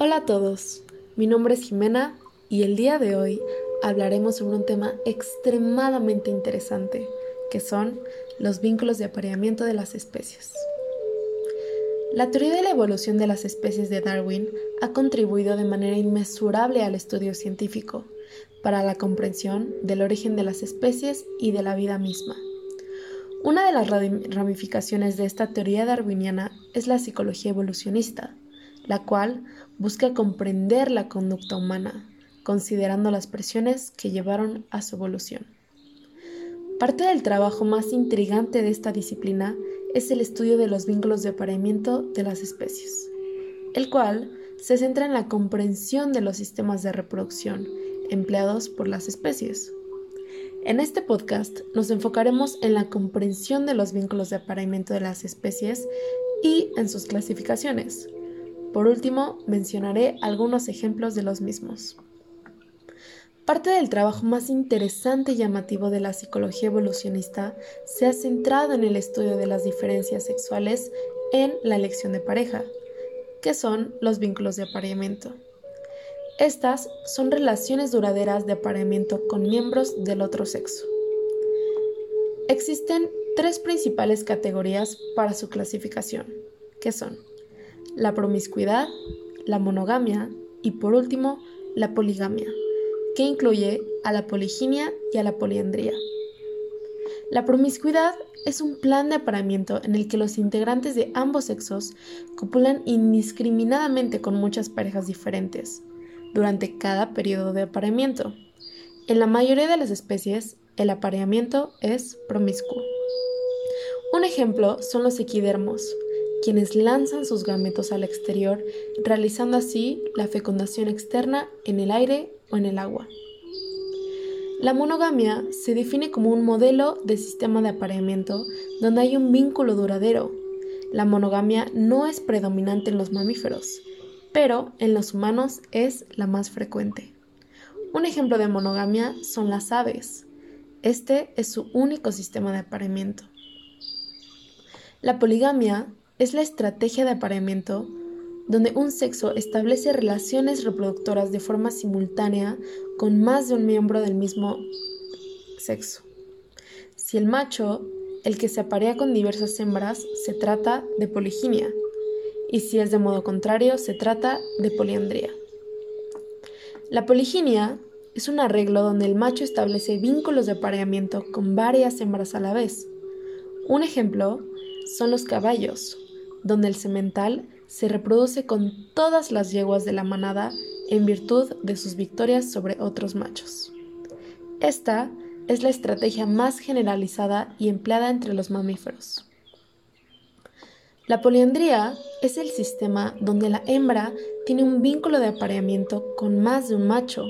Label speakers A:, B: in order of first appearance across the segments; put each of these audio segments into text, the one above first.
A: Hola a todos, mi nombre es Jimena y el día de hoy hablaremos sobre un tema extremadamente interesante, que son los vínculos de apareamiento de las especies. La teoría de la evolución de las especies de Darwin ha contribuido de manera inmesurable al estudio científico, para la comprensión del origen de las especies y de la vida misma. Una de las ramificaciones de esta teoría darwiniana es la psicología evolucionista, la cual busca comprender la conducta humana, considerando las presiones que llevaron a su evolución. Parte del trabajo más intrigante de esta disciplina es el estudio de los vínculos de apareamiento de las especies, el cual se centra en la comprensión de los sistemas de reproducción empleados por las especies. En este podcast nos enfocaremos en la comprensión de los vínculos de apareamiento de las especies y en sus clasificaciones. Por último, mencionaré algunos ejemplos de los mismos. Parte del trabajo más interesante y llamativo de la psicología evolucionista se ha centrado en el estudio de las diferencias sexuales en la elección de pareja, que son los vínculos de apareamiento. Estas son relaciones duraderas de apareamiento con miembros del otro sexo. Existen tres principales categorías para su clasificación, que son la promiscuidad, la monogamia y por último la poligamia, que incluye a la poliginia y a la poliandría. La promiscuidad es un plan de apareamiento en el que los integrantes de ambos sexos copulan indiscriminadamente con muchas parejas diferentes durante cada periodo de apareamiento. En la mayoría de las especies, el apareamiento es promiscuo. Un ejemplo son los equidermos, quienes lanzan sus gametos al exterior, realizando así la fecundación externa en el aire o en el agua. La monogamia se define como un modelo de sistema de apareamiento donde hay un vínculo duradero. La monogamia no es predominante en los mamíferos, pero en los humanos es la más frecuente. Un ejemplo de monogamia son las aves. Este es su único sistema de apareamiento. La poligamia es la estrategia de apareamiento donde un sexo establece relaciones reproductoras de forma simultánea con más de un miembro del mismo sexo. Si el macho, el que se aparea con diversas hembras, se trata de poliginia y si es de modo contrario, se trata de poliandría. La poliginia es un arreglo donde el macho establece vínculos de apareamiento con varias hembras a la vez. Un ejemplo son los caballos, donde el semental se reproduce con todas las yeguas de la manada en virtud de sus victorias sobre otros machos. Esta es la estrategia más generalizada y empleada entre los mamíferos. La poliandría es el sistema donde la hembra tiene un vínculo de apareamiento con más de un macho.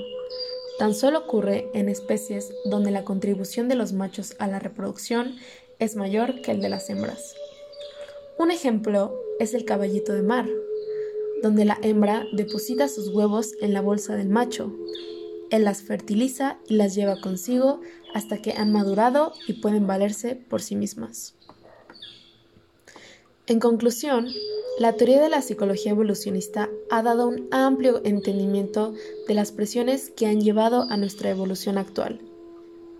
A: Tan solo ocurre en especies donde la contribución de los machos a la reproducción es mayor que el de las hembras. Un ejemplo es el caballito de mar, donde la hembra deposita sus huevos en la bolsa del macho. Él las fertiliza y las lleva consigo hasta que han madurado y pueden valerse por sí mismas. En conclusión, la teoría de la psicología evolucionista ha dado un amplio entendimiento de las presiones que han llevado a nuestra evolución actual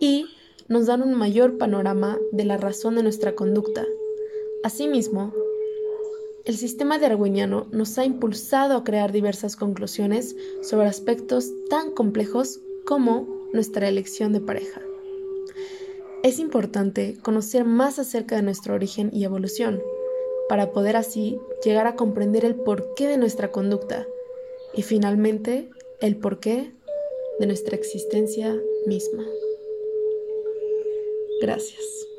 A: y nos dan un mayor panorama de la razón de nuestra conducta. Asimismo, el sistema darwiniano nos ha impulsado a crear diversas conclusiones sobre aspectos tan complejos como nuestra elección de pareja. Es importante conocer más acerca de nuestro origen y evolución para poder así llegar a comprender el porqué de nuestra conducta y finalmente el porqué de nuestra existencia misma. Gracias.